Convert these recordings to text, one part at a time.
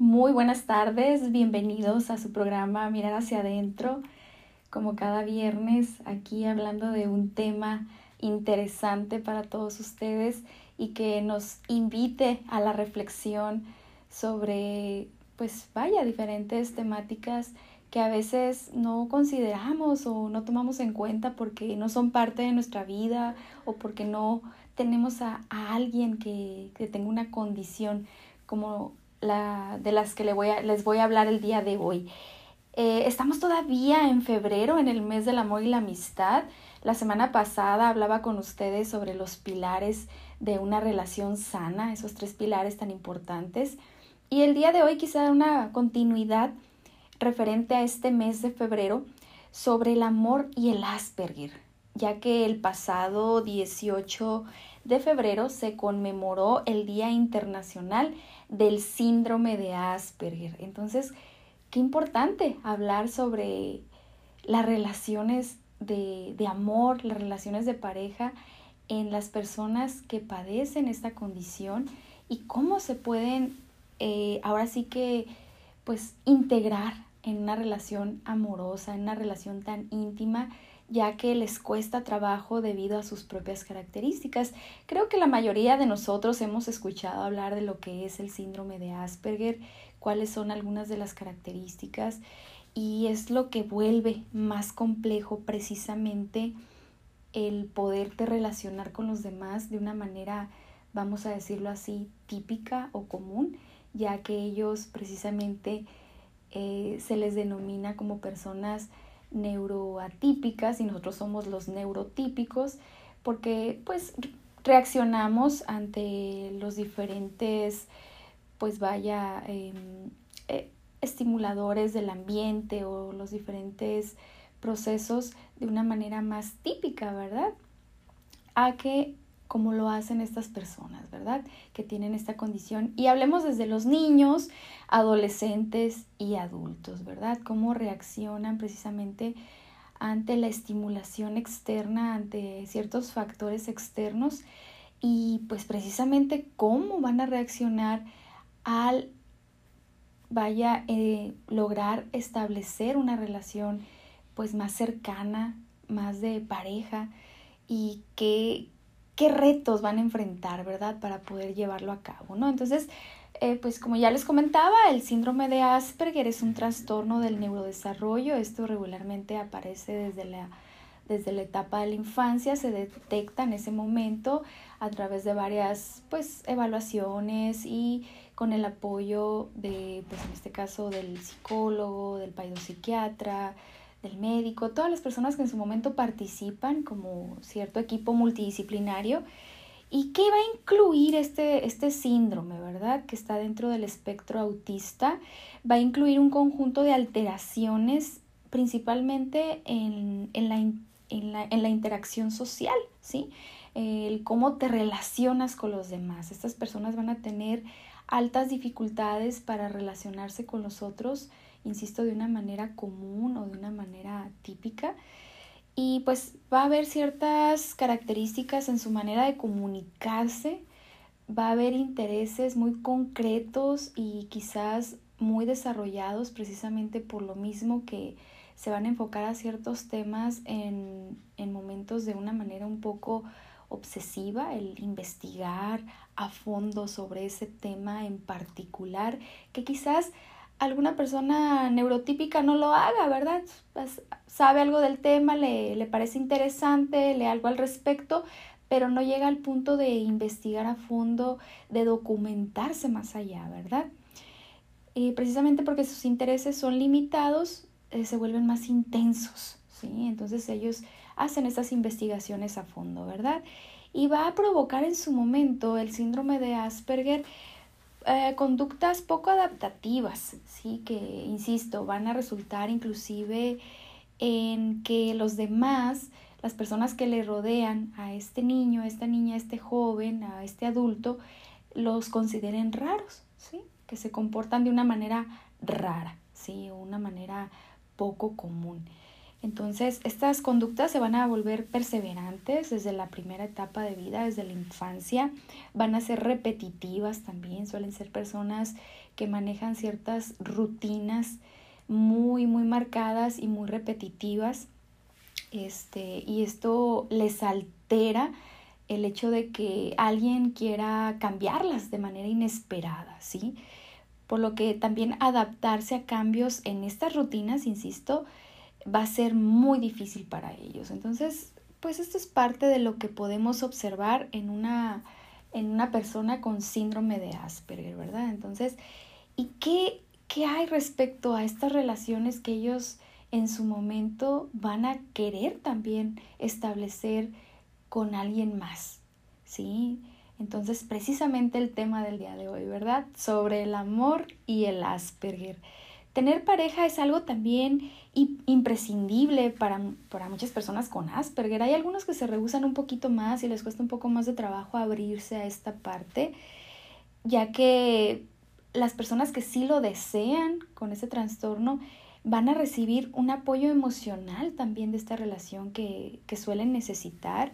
Muy buenas tardes, bienvenidos a su programa Mirar hacia adentro. Como cada viernes, aquí hablando de un tema interesante para todos ustedes y que nos invite a la reflexión sobre, pues vaya, diferentes temáticas que a veces no consideramos o no tomamos en cuenta porque no son parte de nuestra vida o porque no tenemos a, alguien que, que tenga una condición como de las que les voy, a, les voy a hablar el día de hoy. Eh, estamos todavía en febrero, en el mes del amor y la amistad. La semana pasada hablaba con ustedes sobre los pilares de una relación sana, esos tres pilares tan importantes. Y el día de hoy quizá una continuidad referente a este mes de febrero sobre el amor y el Asperger, ya que el pasado 18 de febrero se conmemoró el Día Internacional del Síndrome de Asperger. Entonces, qué importante hablar sobre las relaciones de, amor, las relaciones de pareja en las personas que padecen esta condición y cómo se pueden eh, ahora sí que pues integrar en una relación amorosa, en una relación tan íntima ya que les cuesta trabajo debido a sus propias características. Creo que la mayoría de nosotros hemos escuchado hablar de lo que es el síndrome de Asperger, cuáles son algunas de las características y es lo que vuelve más complejo precisamente el poderte relacionar con los demás de una manera, vamos a decirlo así, típica o común, ya que ellos precisamente eh, se les denomina como personas neuroatípicas y nosotros somos los neurotípicos porque pues reaccionamos ante los diferentes pues vaya em, eh, estimuladores del ambiente o los diferentes procesos de una manera más típica, ¿verdad? A que como lo hacen estas personas, ¿verdad? Que tienen esta condición. Y hablemos desde los niños, adolescentes y adultos, ¿verdad? Cómo reaccionan precisamente ante la estimulación externa, ante ciertos factores externos y pues precisamente cómo van a reaccionar al vaya eh, lograr establecer una relación pues más cercana, más de pareja y qué, qué retos van a enfrentar, ¿verdad? Para poder llevarlo a cabo, ¿no? Entonces, eh, pues como ya les comentaba, el síndrome de Asperger es un trastorno del neurodesarrollo. Esto regularmente aparece desde la, desde la etapa de la infancia, se detecta en ese momento a través de varias pues, evaluaciones y con el apoyo de, pues en este caso, del psicólogo, del psiquiatra, del médico, todas las personas que en su momento participan como cierto equipo multidisciplinario. ¿Y qué va a incluir este, este síndrome, verdad? Que está dentro del espectro autista. Va a incluir un conjunto de alteraciones principalmente en, en, la, en, la, en la, interacción social, ¿sí? El cómo te relacionas con los demás. Estas personas van a tener altas dificultades para relacionarse con los otros insisto, de una manera común o de una manera típica. Y pues va a haber ciertas características en su manera de comunicarse, va a haber intereses muy concretos y quizás muy desarrollados precisamente por lo mismo que se van a enfocar a ciertos temas en, en momentos de una manera un poco obsesiva, el investigar a fondo sobre ese tema en particular, que quizás alguna persona neurotípica no lo haga, ¿verdad? Pues, sabe algo del tema, le, le parece interesante, lee algo al respecto, pero no llega al punto de investigar a fondo, de documentarse más allá, ¿verdad? Y precisamente porque sus intereses son limitados, eh, se vuelven más intensos, ¿sí? Entonces ellos hacen estas investigaciones a fondo, ¿verdad? Y va a provocar en su momento el síndrome de Asperger eh, conductas poco adaptativas, ¿sí? que, insisto, van a resultar inclusive en que los demás, las personas que le rodean a este niño, a esta niña, a este joven, a este adulto, los consideren raros, ¿sí? que se comportan de una manera rara, ¿sí? una manera poco común. Entonces, estas conductas se van a volver perseverantes desde la primera etapa de vida, desde la infancia. Van a ser repetitivas también. Suelen ser personas que manejan ciertas rutinas muy, muy marcadas y muy repetitivas. Este, y esto les altera el hecho de que alguien quiera cambiarlas de manera inesperada, ¿sí? Por lo que también adaptarse a cambios en estas rutinas, insisto, va a ser muy difícil para ellos. Entonces, pues esto es parte de lo que podemos observar en una, en una persona con síndrome de Asperger, ¿verdad? Entonces, ¿y qué, qué hay respecto a estas relaciones que ellos en su momento van a querer también establecer con alguien más? ¿Sí? Entonces, precisamente el tema del día de hoy, ¿verdad? Sobre el amor y el Asperger. Tener pareja es algo también imprescindible para, para, muchas personas con Asperger. Hay algunos que se rehusan un poquito más y les cuesta un poco más de trabajo abrirse a esta parte, ya que las personas que sí lo desean con ese trastorno van a recibir un apoyo emocional también de esta relación que, que suelen necesitar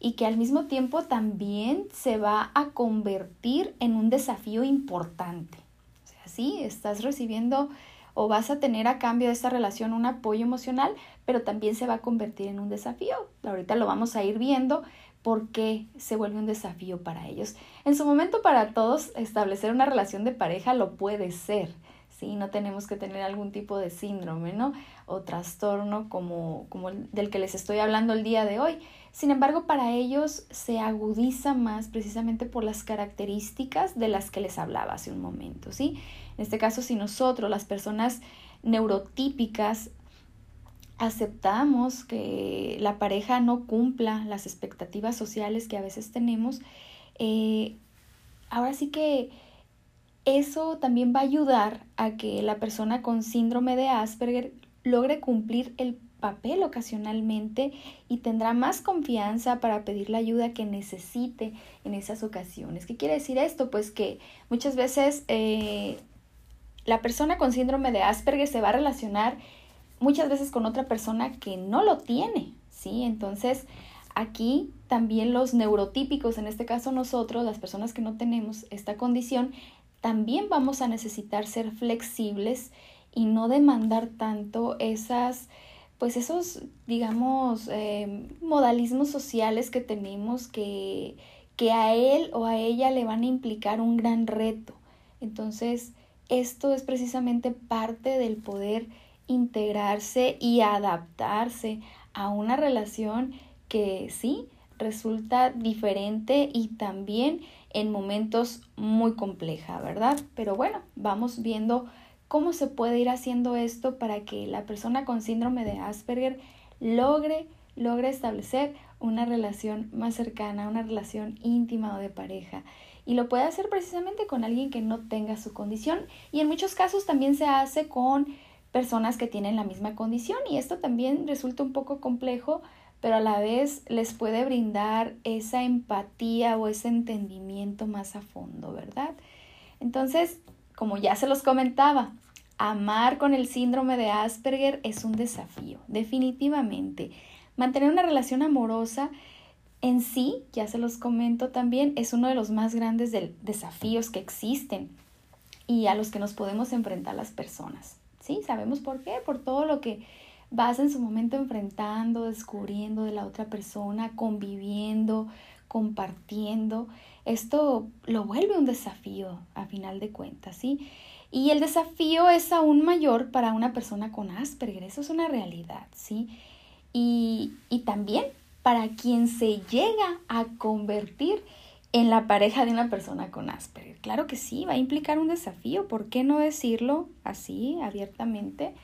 y que al mismo tiempo también se va a convertir en un desafío importante. O sea, sí, estás recibiendo o vas a tener a cambio de esta relación un apoyo emocional, pero también se va a convertir en un desafío. Ahorita lo vamos a ir viendo por qué se vuelve un desafío para ellos. En su momento para todos establecer una relación de pareja lo puede ser, ¿sí? No tenemos que tener algún tipo de síndrome, ¿no? O trastorno como, como el del que les estoy hablando el día de hoy. Sin embargo, para ellos se agudiza más precisamente por las características de las que les hablaba hace un momento, ¿sí? En este caso, si nosotros, las personas neurotípicas, aceptamos que la pareja no cumpla las expectativas sociales que a veces tenemos, eh, ahora sí que eso también va a ayudar a que la persona con síndrome de Asperger logre cumplir el papel ocasionalmente y tendrá más confianza para pedir la ayuda que necesite en esas ocasiones. ¿Qué quiere decir esto? Pues que muchas veces eh, la persona con síndrome de Asperger se va a relacionar muchas veces con otra persona que no lo tiene, ¿sí? Entonces, aquí también los neurotípicos, en este caso nosotros, las personas que no tenemos esta condición, también vamos a necesitar ser flexibles y no demandar tanto esas, pues esos, digamos, eh, modalismos sociales que tenemos que, que a él o a ella le van a implicar un gran reto. Entonces, esto es precisamente parte del poder integrarse y adaptarse a una relación que sí resulta diferente y también en momentos muy compleja, ¿verdad? Pero bueno, vamos viendo cómo se puede ir haciendo esto para que la persona con síndrome de Asperger logre logre establecer una relación más cercana, una relación íntima o de pareja y lo puede hacer precisamente con alguien que no tenga su condición y en muchos casos también se hace con personas que tienen la misma condición y esto también resulta un poco complejo pero a la vez les puede brindar esa empatía o ese entendimiento más a fondo, ¿verdad? Entonces, como ya se los comentaba, amar con el síndrome de Asperger es un desafío, definitivamente. Mantener una relación amorosa en sí, ya se los comento también, es uno de los más grandes desafíos que existen y a los que nos podemos enfrentar las personas. ¿Sí? ¿Sabemos por qué? Por todo lo que vas en su momento enfrentando, descubriendo de la otra persona, conviviendo, compartiendo. Esto lo vuelve un desafío a final de cuentas, ¿sí? Y el desafío es aún mayor para una persona con Asperger, eso es una realidad, ¿sí? Y, y también para quien se llega a convertir en la pareja de una persona con Asperger. Claro que sí, va a implicar un desafío, ¿por qué no decirlo así, abiertamente?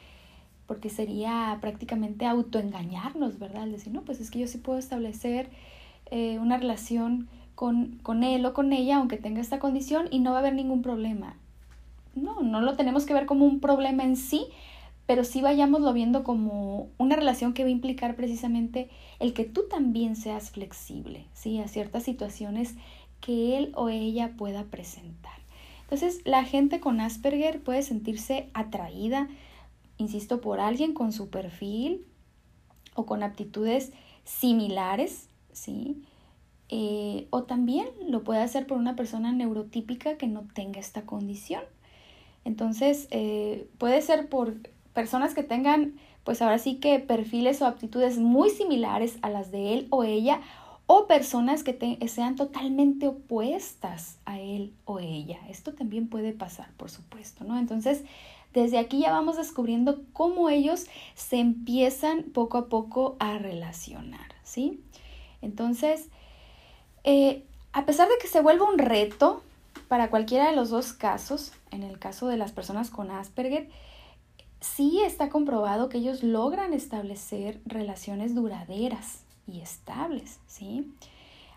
Porque sería prácticamente autoengañarnos, ¿verdad? decir, no, pues es que yo sí puedo establecer eh, una relación con, con él o con ella, aunque tenga esta condición, y no va a haber ningún problema. No, no lo tenemos que ver como un problema en sí, pero sí vayámoslo viendo como una relación que va a implicar precisamente el que tú también seas flexible, ¿sí? A ciertas situaciones que él o ella pueda presentar. Entonces, la gente con Asperger puede sentirse atraída, insisto, por alguien con su perfil, o con aptitudes similares, ¿sí? Eh, o también lo puede hacer por una persona neurotípica que no tenga esta condición. Entonces, eh, puede ser por personas que tengan, pues ahora sí que perfiles o aptitudes muy similares a las de él o ella, o personas que sean totalmente opuestas a él o ella. Esto también puede pasar, por supuesto, ¿no? Entonces, desde aquí ya vamos descubriendo cómo ellos se empiezan poco a poco a relacionar, ¿sí? Entonces, eh, a pesar de que se vuelva un reto para cualquiera de los dos casos, en el caso de las personas con Asperger, sí está comprobado que ellos logran establecer relaciones duraderas y estables, ¿sí?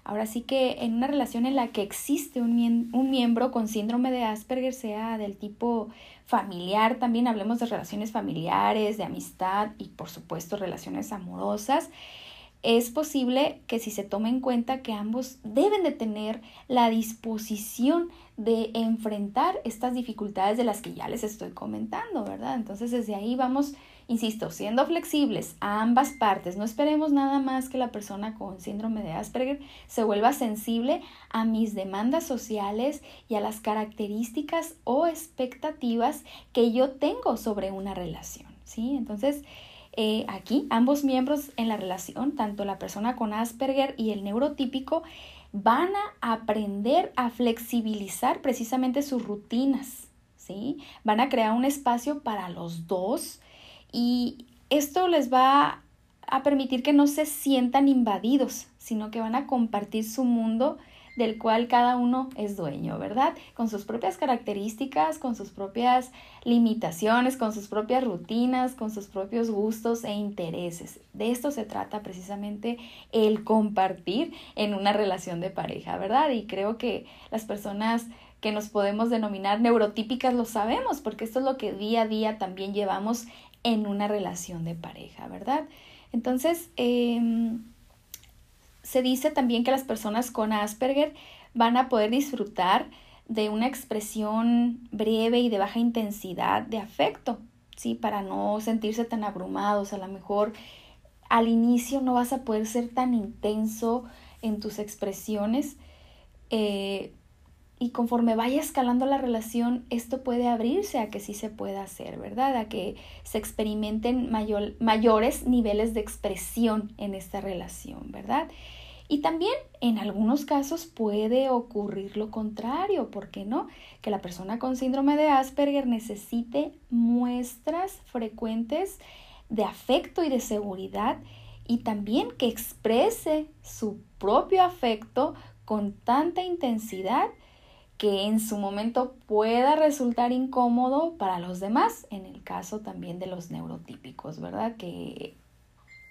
Ahora sí que en una relación en la que existe un, un, miembro con síndrome de Asperger, sea del tipo familiar, también hablemos de relaciones familiares, de amistad y por supuesto relaciones amorosas, es posible que si se tome en cuenta que ambos deben de tener la disposición de enfrentar estas dificultades de las que ya les estoy comentando, ¿verdad? Entonces desde ahí vamos, insisto, siendo flexibles a ambas partes. No esperemos nada más que la persona con síndrome de Asperger se vuelva sensible a mis demandas sociales y a las características o expectativas que yo tengo sobre una relación, ¿sí? Entonces, eh, aquí ambos miembros en la relación, tanto la persona con Asperger y el neurotípico, van a aprender a flexibilizar precisamente sus rutinas, ¿sí? Van a crear un espacio para los dos y esto les va a permitir que no se sientan invadidos, sino que van a compartir su mundo del cual cada uno es dueño, ¿verdad? Con sus propias características, con sus propias limitaciones, con sus propias rutinas, con sus propios gustos e intereses. De esto se trata precisamente el compartir en una relación de pareja, ¿verdad? Y creo que las personas que nos podemos denominar neurotípicas lo sabemos, porque esto es lo que día a día también llevamos en una relación de pareja, ¿verdad? Entonces, eh, se dice también que las personas con Asperger van a poder disfrutar de una expresión breve y de baja intensidad de afecto, ¿sí? Para no sentirse tan abrumados. A lo mejor al inicio no vas a poder ser tan intenso en tus expresiones eh, y conforme vaya escalando la relación, esto puede abrirse a que sí se pueda hacer, ¿verdad? A que se experimenten mayor, mayores niveles de expresión en esta relación, ¿verdad? Y también en algunos casos puede ocurrir lo contrario, ¿por qué no? Que la persona con síndrome de Asperger necesite muestras frecuentes de afecto y de seguridad y también que exprese su propio afecto con tanta intensidad que en su momento pueda resultar incómodo para los demás, en el caso también de los neurotípicos, ¿verdad? Que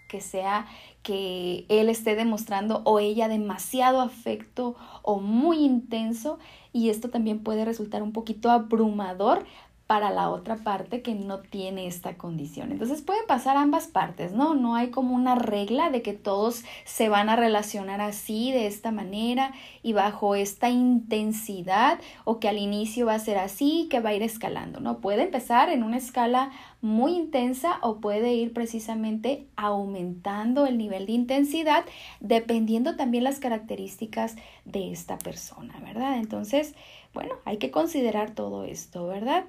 que sea que él esté demostrando o ella demasiado afecto o muy intenso y esto también puede resultar un poquito abrumador para la otra parte que no tiene esta condición. Entonces pueden pasar ambas partes, ¿no? No hay como una regla de que todos se van a relacionar así, de esta manera y bajo esta intensidad o que al inicio va a ser así, que va a ir escalando, ¿no? Puede empezar en una escala muy intensa o puede ir precisamente aumentando el nivel de intensidad dependiendo también las características de esta persona, ¿verdad? Entonces, bueno, hay que considerar todo esto, ¿verdad?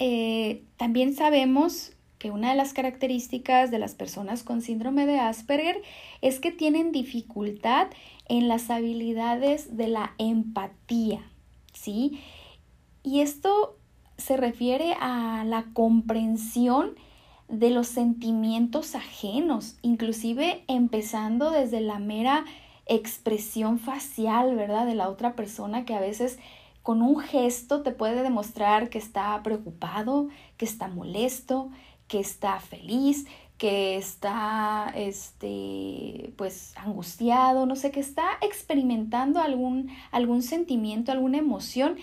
Eh, también sabemos que una de las características de las personas con síndrome de Asperger es que tienen dificultad en las habilidades de la empatía, ¿sí? Y esto se refiere a la comprensión de los sentimientos ajenos, inclusive empezando desde la mera expresión facial, ¿verdad? De la otra persona que a veces con un gesto te puede demostrar que está preocupado, que está molesto, que está feliz, que está este pues angustiado, no sé, que está experimentando algún algún sentimiento, alguna emoción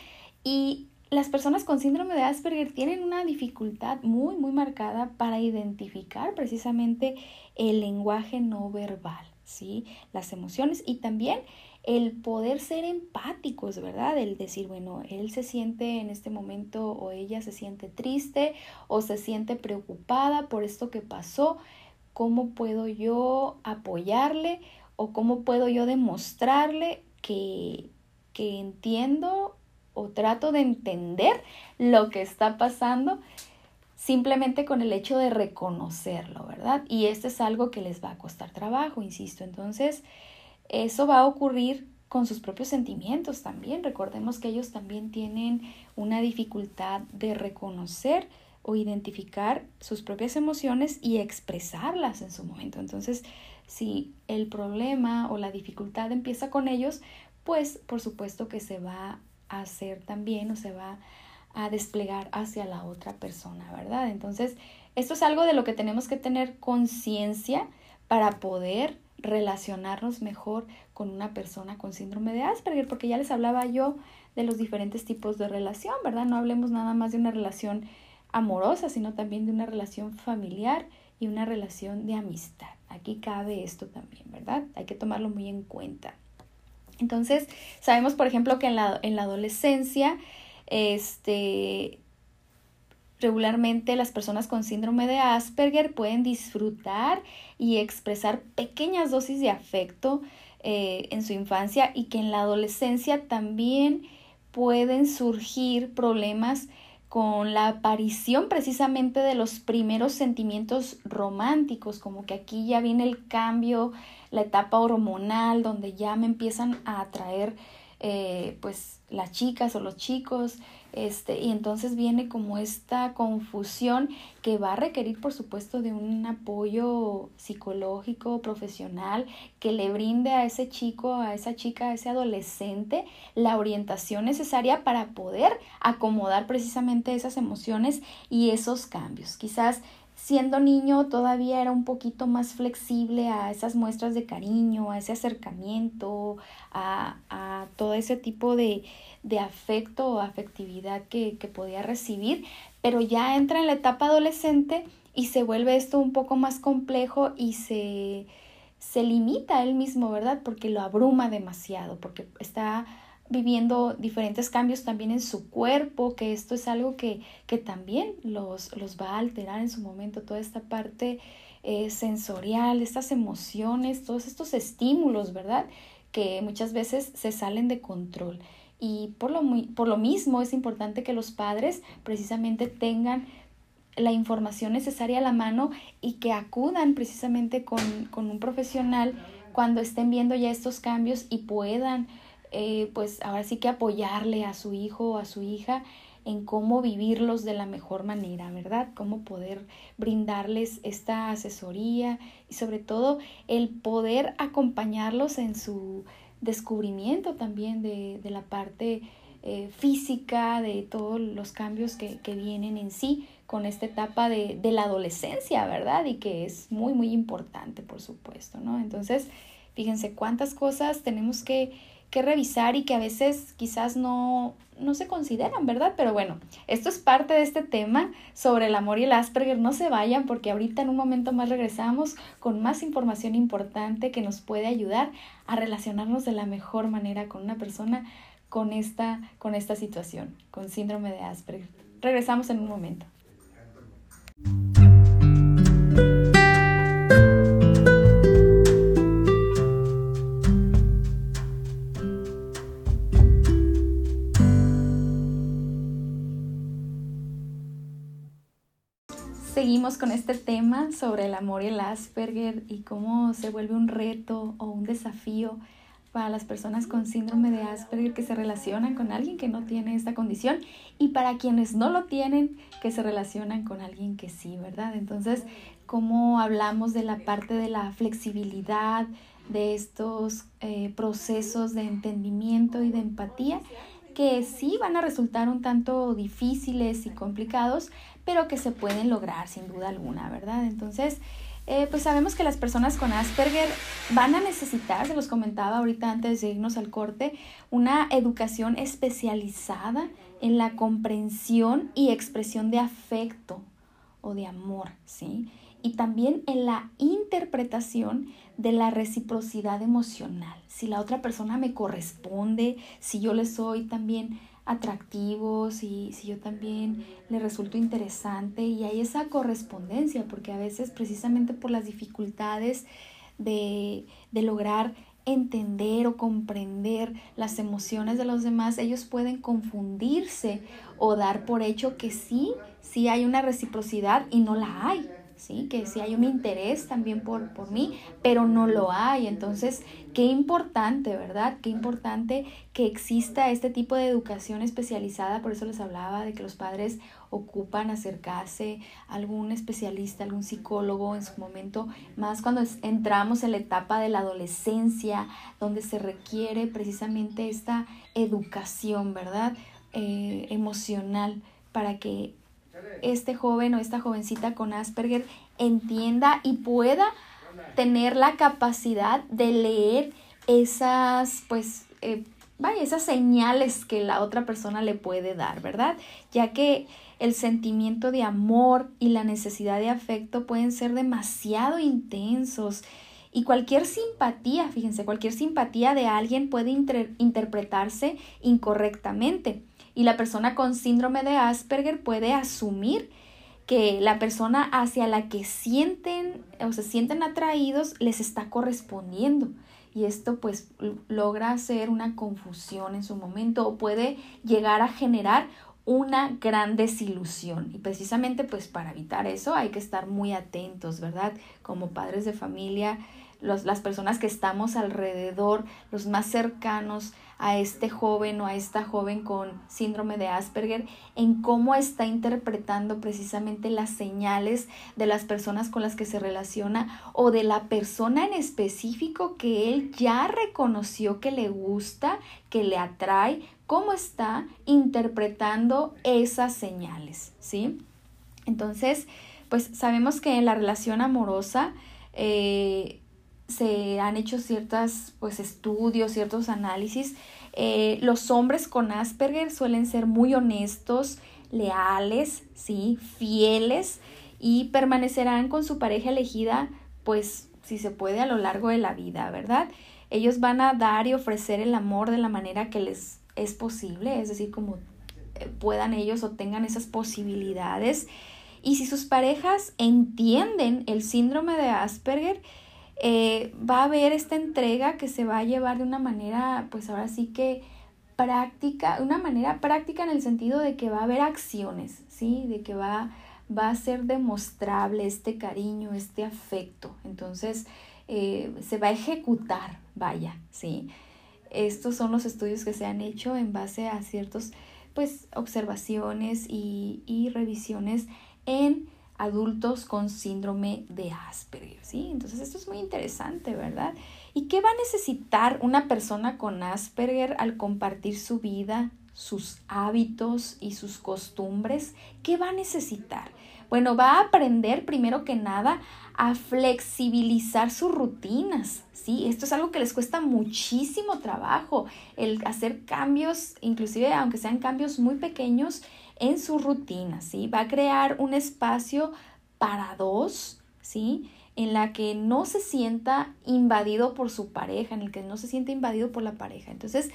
y las personas con síndrome de Asperger tienen una dificultad muy muy marcada para identificar precisamente el lenguaje no verbal, ¿sí? Las emociones y también el poder ser empáticos, ¿verdad? El decir, bueno, él se siente en este momento o ella se siente triste o se siente preocupada por esto que pasó. cómo puedo yo apoyarle o cómo puedo yo demostrarle que, que entiendo o trato de entender lo que está pasando simplemente con el hecho de reconocerlo, ¿verdad? Y esto es algo que les va a costar trabajo, insisto. Entonces, eso va a ocurrir con sus propios sentimientos también. Recordemos que ellos también tienen una dificultad de reconocer o identificar sus propias emociones y expresarlas en su momento. Entonces, si el problema o la dificultad empieza con ellos, pues por supuesto que se va a hacer también o se va a desplegar hacia la otra persona, ¿verdad? Entonces, esto es algo de lo que tenemos que tener conciencia para poder relacionarnos mejor con una persona con síndrome de Asperger, porque ya les hablaba yo de los diferentes tipos de relación, ¿verdad? No hablemos nada más de una relación amorosa, sino también de una relación familiar y una relación de amistad. Aquí cabe esto también, ¿verdad? Hay que tomarlo muy en cuenta. Entonces, sabemos, por ejemplo, que en la, en la adolescencia, este, regularmente las personas con síndrome de Asperger pueden disfrutar y expresar pequeñas dosis de afecto eh, en su infancia y que en la adolescencia también pueden surgir problemas con la aparición precisamente de los primeros sentimientos románticos, como que aquí ya viene el cambio, la etapa hormonal, donde ya me empiezan a atraer eh, pues las chicas o los chicos, este, y entonces viene como esta confusión que va a requerir, por supuesto, de un apoyo psicológico, profesional, que le brinde a ese chico, a esa chica, a ese adolescente la orientación necesaria para poder acomodar precisamente esas emociones y esos cambios. Quizás siendo niño todavía era un poquito más flexible a esas muestras de cariño, a ese acercamiento, a, a todo ese tipo de, de afecto o afectividad que, que podía recibir, pero ya entra en la etapa adolescente y se vuelve esto un poco más complejo y se, se limita a él mismo, ¿verdad? Porque lo abruma demasiado, porque está viviendo diferentes cambios también en su cuerpo, que esto es algo que, que también los, los, va a alterar en su momento, toda esta parte eh, sensorial, estas emociones, todos estos estímulos, ¿verdad? Que muchas veces se salen de control. Y por lo, por lo mismo es importante que los padres precisamente tengan la información necesaria a la mano y que acudan precisamente con, con un profesional cuando estén viendo ya estos cambios y puedan eh, pues ahora sí que apoyarle a su hijo o a su hija en cómo vivirlos de la mejor manera, ¿verdad? Cómo poder brindarles esta asesoría y sobre todo el poder acompañarlos en su descubrimiento también de, de la parte eh, física, de todos los cambios que, que, vienen en sí con esta etapa de, de la adolescencia, ¿verdad? Y que es muy, muy importante, por supuesto, ¿no? Entonces, fíjense cuántas cosas tenemos que que revisar y que a veces quizás no, no se consideran, ¿verdad? Pero bueno, esto es parte de este tema sobre el amor y el Asperger. No se vayan porque ahorita en un momento más regresamos con más información importante que nos puede ayudar a relacionarnos de la mejor manera con una persona con esta, con esta situación, con síndrome de Asperger. Regresamos en un momento. Seguimos con este tema sobre el amor y el Asperger y cómo se vuelve un reto o un desafío para las personas con síndrome de Asperger que se relacionan con alguien que no tiene esta condición y para quienes no lo tienen que se relacionan con alguien que sí, ¿verdad? Entonces, cómo hablamos de la parte de la flexibilidad, de estos eh, procesos de entendimiento y de empatía que sí van a resultar un tanto difíciles y complicados, pero que se pueden lograr sin duda alguna, ¿verdad? Entonces, eh, pues sabemos que las personas con Asperger van a necesitar, se los comentaba ahorita antes de irnos al corte, una educación especializada en la comprensión y expresión de afecto o de amor, ¿sí? Y también en la interpretación de la reciprocidad emocional. Si la otra persona me corresponde, si yo le soy también atractivo, si, si yo también le resulto interesante y hay esa correspondencia, porque a veces precisamente por las dificultades de, de lograr entender o comprender las emociones de los demás, ellos pueden confundirse o dar por hecho que sí, sí hay una reciprocidad y no la hay. ¿Sí? Que si hay un interés también por, por mí, pero no lo hay. Entonces, qué importante, ¿verdad? Qué importante que exista este tipo de educación especializada. Por eso les hablaba de que los padres ocupan acercarse a algún especialista, algún psicólogo en su momento, más cuando entramos en la etapa de la adolescencia, donde se requiere precisamente esta educación, ¿verdad? Eh, emocional para que este joven o esta jovencita con Asperger entienda y pueda tener la capacidad de leer esas, pues, eh, vaya, esas señales que la otra persona le puede dar, ¿verdad? Ya que el sentimiento de amor y la necesidad de afecto pueden ser demasiado intensos y cualquier simpatía, fíjense, cualquier simpatía de alguien puede interpretarse incorrectamente y la persona con síndrome de Asperger puede asumir que la persona hacia la que sienten o se sienten atraídos les está correspondiendo. Y esto pues logra hacer una confusión en su momento o puede llegar a generar una gran desilusión. Y precisamente pues para evitar eso hay que estar muy atentos, ¿verdad? Como padres de familia, las personas que estamos alrededor, los más cercanos, a este joven o a esta joven con síndrome de Asperger en cómo está interpretando precisamente las señales de las personas con las que se relaciona o de la persona en específico que él ya reconoció que le gusta, que le atrae, cómo está interpretando esas señales, ¿sí? Entonces, pues sabemos que en la relación amorosa eh, se han hecho ciertos pues, estudios, ciertos análisis. Eh, los hombres con Asperger suelen ser muy honestos, leales, ¿sí? fieles y permanecerán con su pareja elegida, pues si se puede, a lo largo de la vida, ¿verdad? Ellos van a dar y ofrecer el amor de la manera que les es posible, es decir, como eh, puedan ellos o tengan esas posibilidades. Y si sus parejas entienden el síndrome de Asperger, eh, va a haber esta entrega que se va a llevar de una manera, pues ahora sí que práctica, una manera práctica en el sentido de que va a haber acciones, ¿sí? De que va, va a ser demostrable este cariño, este afecto. Entonces, eh, se va a ejecutar, vaya, ¿sí? Estos son los estudios que se han hecho en base a ciertos, pues, observaciones y, y revisiones en adultos con síndrome de Asperger, ¿sí? Entonces esto es muy interesante, ¿verdad? ¿Y qué va a necesitar una persona con Asperger al compartir su vida, sus hábitos y sus costumbres? ¿Qué va a necesitar? Bueno, va a aprender primero que nada a flexibilizar sus rutinas, ¿sí? Esto es algo que les cuesta muchísimo trabajo, el hacer cambios, inclusive aunque sean cambios muy pequeños, en su rutina, ¿sí? Va a crear un espacio para dos, ¿sí? En la que no se sienta invadido por su pareja, en el que no se sienta invadido por la pareja. Entonces,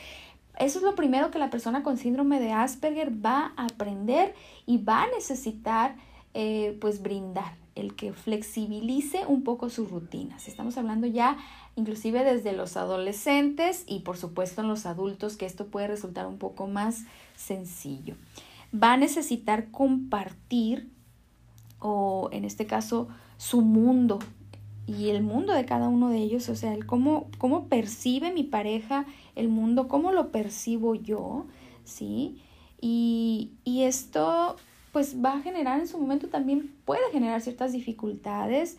eso es lo primero que la persona con síndrome de Asperger va a aprender y va a necesitar, eh, pues, brindar, el que flexibilice un poco sus rutinas. Estamos hablando ya inclusive desde los adolescentes y por supuesto en los adultos, que esto puede resultar un poco más sencillo va a necesitar compartir o en este caso su mundo y el mundo de cada uno de ellos, o sea, el cómo, cómo percibe mi pareja el mundo, cómo lo percibo yo, ¿sí? Y, y esto pues va a generar en su momento también, puede generar ciertas dificultades,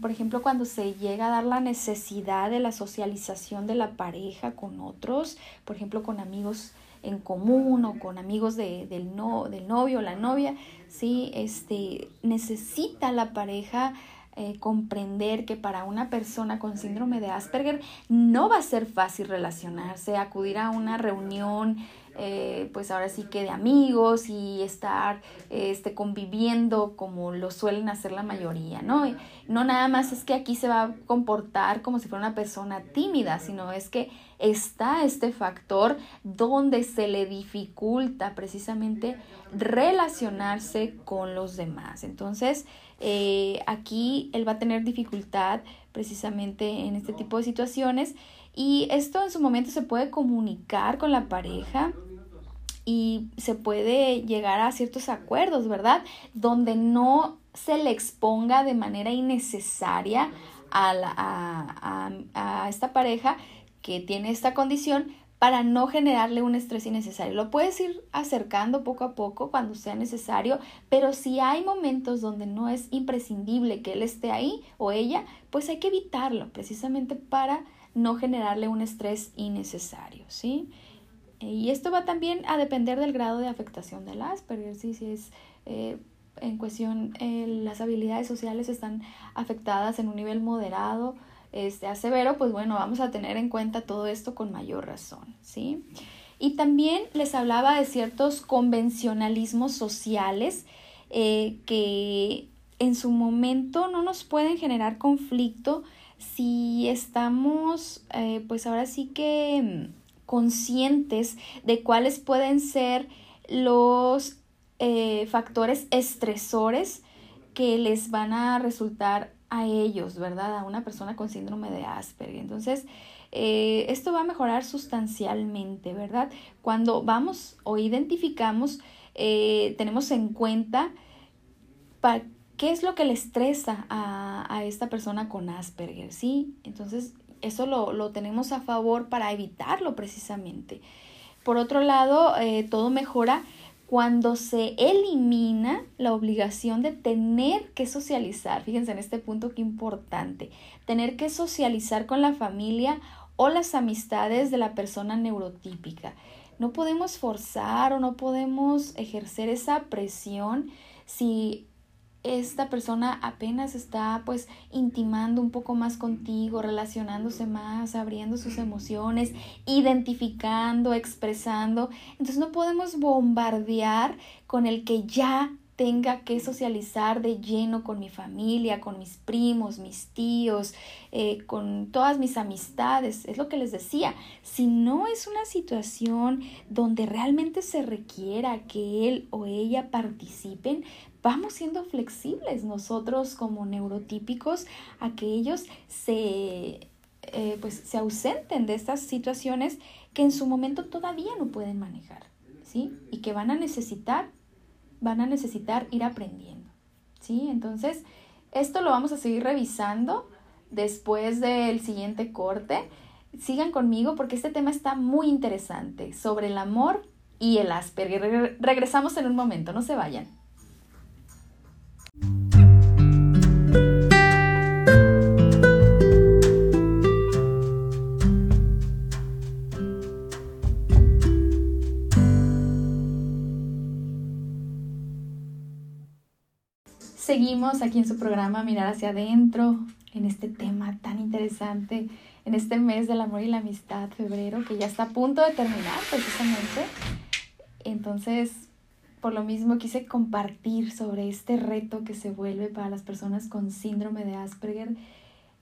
por ejemplo, cuando se llega a dar la necesidad de la socialización de la pareja con otros, por ejemplo, con amigos en común o con amigos de, del, no, del novio o la novia, ¿sí? Este, necesita la pareja eh, comprender que para una persona con síndrome de Asperger no va a ser fácil relacionarse, acudir a una reunión eh, pues ahora sí que de amigos y estar este, conviviendo como lo suelen hacer la mayoría, ¿no? no nada más es que aquí se va a comportar como si fuera una persona tímida, sino es que está este factor donde se le dificulta precisamente relacionarse con los demás. Entonces, eh, aquí él va a tener dificultad precisamente en este tipo de situaciones y esto en su momento se puede comunicar con la pareja y se puede llegar a ciertos acuerdos, ¿verdad? Donde no se le exponga de manera innecesaria a, a, a, esta pareja que tiene esta condición para no generarle un estrés innecesario. Lo puedes ir acercando poco a poco cuando sea necesario, pero si hay momentos donde no es imprescindible que él esté ahí o ella, pues hay que evitarlo precisamente para no generarle un estrés innecesario, ¿sí? Y esto va también a depender del grado de afectación del Asperger, ¿sí? Si es eh, en cuestión, eh, las habilidades sociales están afectadas en un nivel moderado, este, a severo, pues bueno, vamos a tener en cuenta todo esto con mayor razón, ¿sí? Y también les hablaba de ciertos convencionalismos sociales eh, que en su momento no nos pueden generar conflicto si estamos, eh, pues ahora sí que mm, conscientes de cuáles pueden ser los eh, factores estresores que les van a resultar a ellos, ¿verdad? A una persona con síndrome de Asperger. Entonces, eh, esto va a mejorar sustancialmente, ¿verdad? Cuando vamos o identificamos, tenemos en cuenta qué es lo que le estresa a, a, esta persona con Asperger, ¿sí? Entonces, eso lo, lo, tenemos a favor para evitarlo precisamente. Por otro lado, eh, todo mejora cuando se elimina la obligación de tener que socializar, fíjense en este punto que importante, tener que socializar con la familia o las amistades de la persona neurotípica. No podemos forzar o no podemos ejercer esa presión si esta persona apenas está pues intimando un poco más contigo, relacionándose más, abriendo sus emociones, identificando, expresando. Entonces no podemos bombardear con el que ya tenga que socializar de lleno con mi familia, con mis primos, mis tíos, eh, con todas mis amistades. Es lo que les decía. Si no es una situación donde realmente se requiera que él o ella participen, vamos siendo flexibles nosotros como neurotípicos a que ellos se, eh, pues, se ausenten de estas situaciones que en su momento todavía no pueden manejar, ¿sí? Y que van a necesitar, van a necesitar ir aprendiendo, ¿sí? Entonces, esto lo vamos a seguir revisando después del siguiente corte. Sigan conmigo porque este tema está muy interesante sobre el amor y el Asperger. Regresamos en un momento, no se vayan. Seguimos aquí en su programa Mirar hacia adentro, en este tema tan interesante, en este mes del amor y la amistad, febrero, que ya está a punto de terminar precisamente. Entonces, por lo mismo quise compartir sobre este reto que se vuelve para las personas con síndrome de Asperger,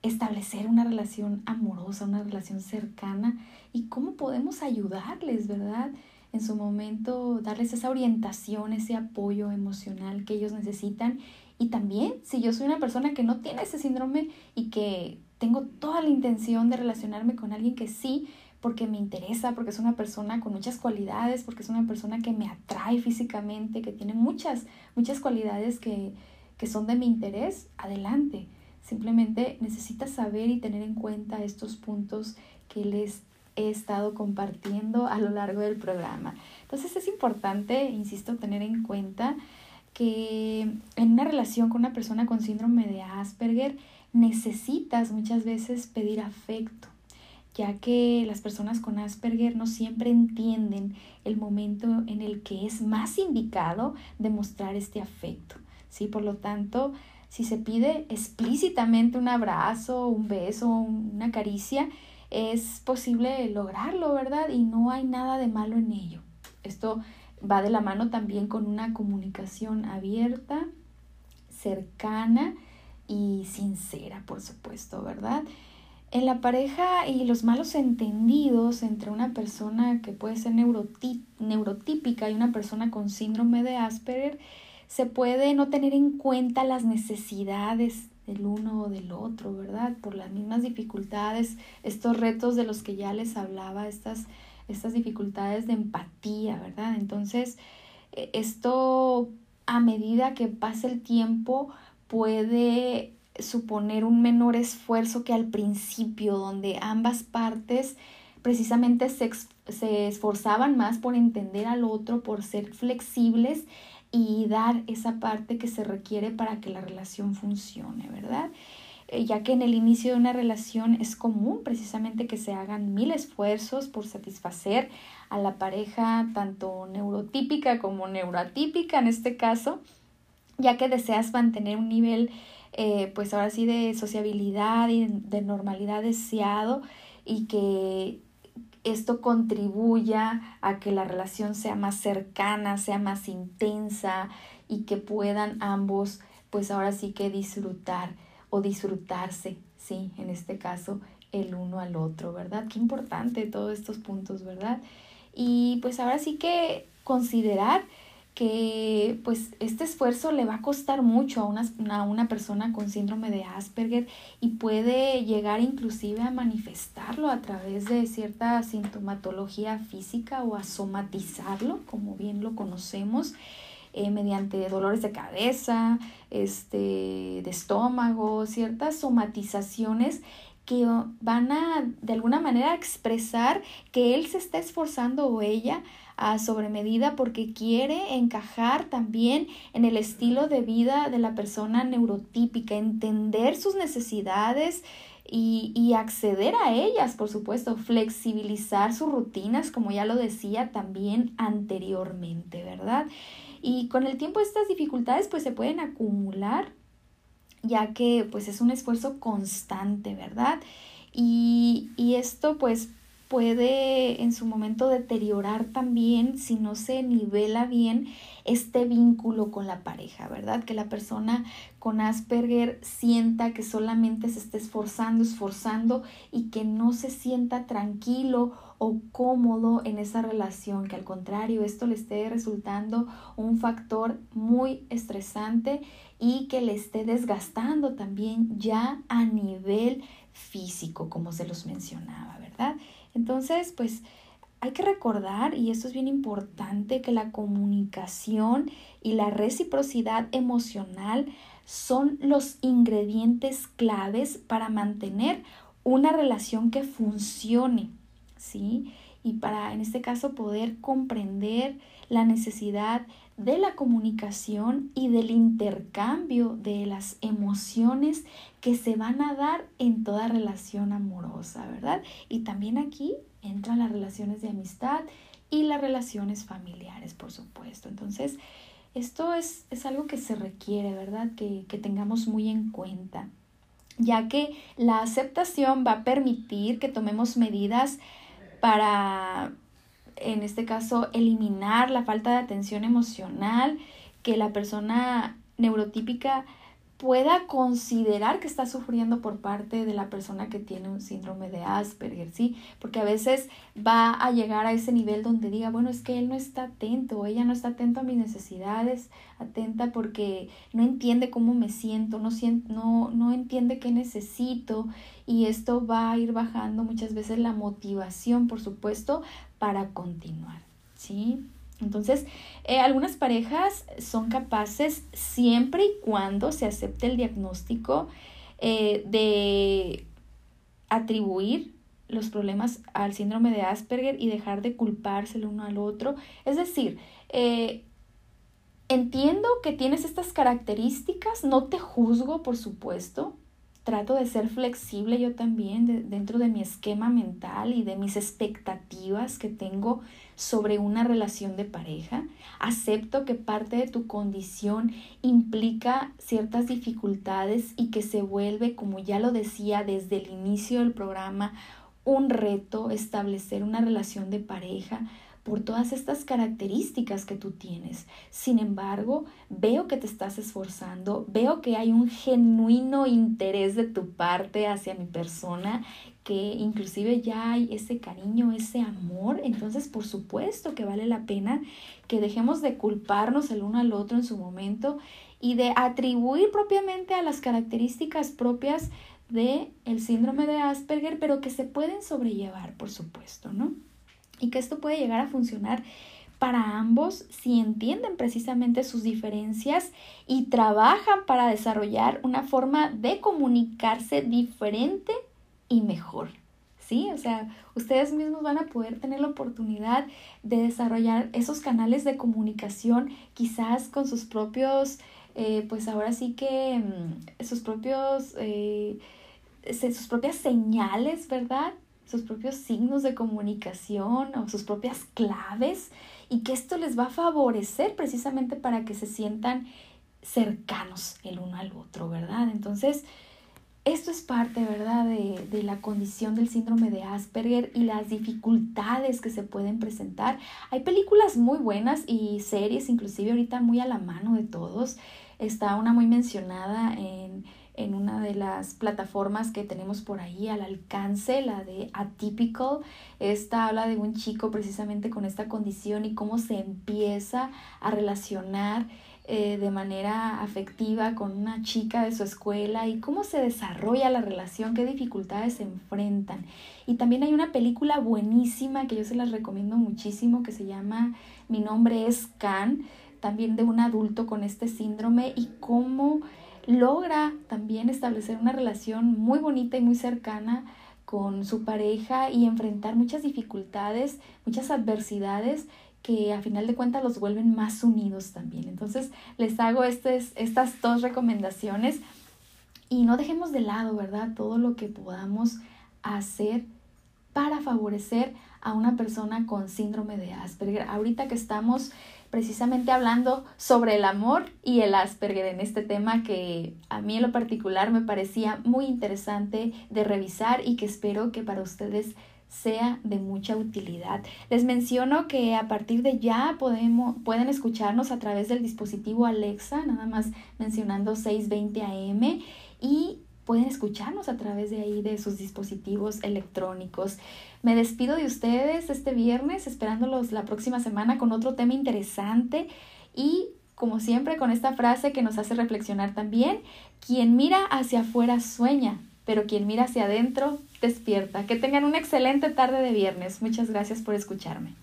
establecer una relación amorosa, una relación cercana y cómo podemos ayudarles, ¿verdad? En su momento, darles esa orientación, ese apoyo emocional que ellos necesitan y también, si yo soy una persona que no tiene ese síndrome y que tengo toda la intención de relacionarme con alguien que sí, porque me interesa, porque es una persona con muchas cualidades, porque es una persona que me atrae físicamente, que tiene muchas, muchas cualidades que, que son de mi interés, adelante. Simplemente necesitas saber y tener en cuenta estos puntos que les he estado compartiendo a lo largo del programa. Entonces es importante, insisto, tener en cuenta que en una relación con una persona con síndrome de Asperger necesitas muchas veces pedir afecto, ya que las personas con Asperger no siempre entienden el momento en el que es más indicado demostrar este afecto. ¿sí? Por lo tanto, si se pide explícitamente un abrazo, un beso, una caricia, es posible lograrlo, ¿verdad? Y no hay nada de malo en ello. esto va de la mano también con una comunicación abierta, cercana y sincera, por supuesto, ¿verdad? En la pareja y los malos entendidos entre una persona que puede ser neurotípica y una persona con síndrome de Asperger, se puede no tener en cuenta las necesidades del uno o del otro, ¿verdad? Por las mismas dificultades, estos retos de los que ya les hablaba, estas, estas dificultades de empatía, ¿verdad? Entonces, e, esto a medida que pasa el tiempo puede suponer un menor esfuerzo que al principio, donde ambas partes precisamente se, se esforzaban más por entender al otro, por ser flexibles y dar esa parte que se requiere para que la relación funcione, ¿verdad? Eh, ya que en el inicio de una relación es común precisamente que se hagan mil esfuerzos por satisfacer a la pareja, tanto neurotípica como neuroatípica en este caso, ya que deseas mantener un nivel, eh, pues ahora sí, de sociabilidad y de normalidad deseado y que esto contribuya a que la relación sea más cercana, sea más intensa y que puedan ambos, pues ahora sí que disfrutar o disfrutarse, sí, en este caso, el uno al otro, ¿verdad? Qué importante todos estos puntos, ¿verdad? Y pues ahora sí que considerar que pues este esfuerzo le va a costar mucho a una, a una, persona con síndrome de Asperger y puede llegar inclusive a manifestarlo a través de cierta sintomatología física o a somatizarlo, como bien lo conocemos, eh, mediante dolores de cabeza, este, de estómago, ciertas somatizaciones que van a de alguna manera expresar que él se está esforzando o ella a sobremedida porque quiere encajar también en el estilo de vida de la persona neurotípica, entender sus necesidades y, y, acceder a ellas, por supuesto, flexibilizar sus rutinas, como ya lo decía también anteriormente, ¿verdad? Y con el tiempo estas dificultades pues se pueden acumular, ya que pues es un esfuerzo constante, ¿verdad? Y, y esto pues puede en su momento deteriorar también si no se nivela bien este vínculo con la pareja, ¿verdad? Que la persona con Asperger sienta que solamente se esté esforzando, esforzando y que no se sienta tranquilo o cómodo en esa relación, que al contrario esto le esté resultando un factor muy estresante y que le esté desgastando también ya a nivel físico, como se los mencionaba, ¿verdad? Entonces, pues hay que recordar, y esto es bien importante, que la comunicación y la reciprocidad emocional son los ingredientes claves para mantener una relación que funcione, ¿sí? Y para, en este caso, poder comprender la necesidad de la comunicación y del intercambio de las emociones que se van a dar en toda relación amorosa, ¿verdad? Y también aquí entran las relaciones de amistad y las relaciones familiares, por supuesto. Entonces, esto es, es algo que se requiere, ¿verdad? Que, que tengamos muy en cuenta, ya que la aceptación va a permitir que tomemos medidas para, en este caso, eliminar la falta de atención emocional que la persona neurotípica pueda considerar que está sufriendo por parte de la persona que tiene un síndrome de Asperger, ¿sí? Porque a veces va a llegar a ese nivel donde diga, bueno, es que él no está atento, ella no está atento a mis necesidades, atenta porque no entiende cómo me siento, no, no, no entiende qué necesito y esto va a ir bajando muchas veces la motivación, por supuesto, para continuar, ¿sí? Entonces, eh, algunas parejas son capaces, siempre y cuando se acepte el diagnóstico, eh, de atribuir los problemas al síndrome de Asperger y dejar de culparse el uno al otro. Es decir, eh, entiendo que tienes estas características, no te juzgo, por supuesto, trato de ser flexible yo también dentro de mi esquema mental y de mis expectativas que tengo sobre una relación de pareja. Acepto que parte de tu condición implica ciertas dificultades y que se vuelve, como ya lo decía desde el inicio del programa, un reto establecer una relación de pareja por todas estas características que tú tienes. Sin embargo, veo que te estás esforzando, veo que hay un genuino interés de tu parte hacia mi persona, que inclusive ya hay ese cariño, ese amor. Entonces, por supuesto que vale la pena que dejemos de culparnos el uno al otro en su momento y de atribuir propiamente a las características propias de síndrome de Asperger, pero que se pueden sobrellevar, por supuesto, ¿no? Y que esto puede llegar a funcionar para ambos si entienden precisamente sus diferencias y trabajan para desarrollar una forma de comunicarse diferente y mejor. ¿Sí? O sea, ustedes mismos van a poder tener la oportunidad de desarrollar esos canales de comunicación quizás con sus propios, eh, pues ahora sí que mm, sus propios, eh, sus propias señales, ¿verdad? Sus propios signos de comunicación o sus propias claves y que esto les va a favorecer precisamente para que se sientan cercanos el uno al otro, ¿verdad? Entonces, esto es parte, ¿verdad?, de, de, la condición del síndrome de Asperger y las dificultades que se pueden presentar. Hay películas muy buenas y series, inclusive ahorita muy a la mano de todos. Está una muy mencionada en en una de las plataformas que tenemos por ahí al alcance, la de Atypical. Esta habla de un chico precisamente con esta condición y cómo se empieza a relacionar eh, de manera afectiva con una chica de su escuela y cómo se desarrolla la relación, qué dificultades se enfrentan. Y también hay una película buenísima que yo se las recomiendo muchísimo que se llama Mi nombre es Can, también de un adulto con este síndrome y cómo logra también establecer una relación muy bonita y muy cercana con su pareja y enfrentar muchas dificultades, muchas adversidades que a final de cuentas los vuelven más unidos también. Entonces les hago estas dos recomendaciones y no dejemos de lado, ¿verdad? Todo lo que podamos hacer para favorecer a una persona con síndrome de Asperger. Ahorita que estamos precisamente hablando sobre el amor y el Asperger en este tema que a mí en lo particular me parecía muy interesante de revisar y que espero que para ustedes sea de mucha utilidad. Les menciono que a partir de ya podemos, pueden escucharnos a través del dispositivo Alexa, nada más mencionando 620 AM y pueden escucharnos a través de ahí de sus dispositivos electrónicos. Me despido de ustedes este viernes, esperándolos la próxima semana con otro tema interesante y como siempre con esta frase que nos hace reflexionar también, quien mira hacia afuera sueña, pero quien mira hacia adentro despierta. Que tengan una excelente tarde de viernes. Muchas gracias por escucharme.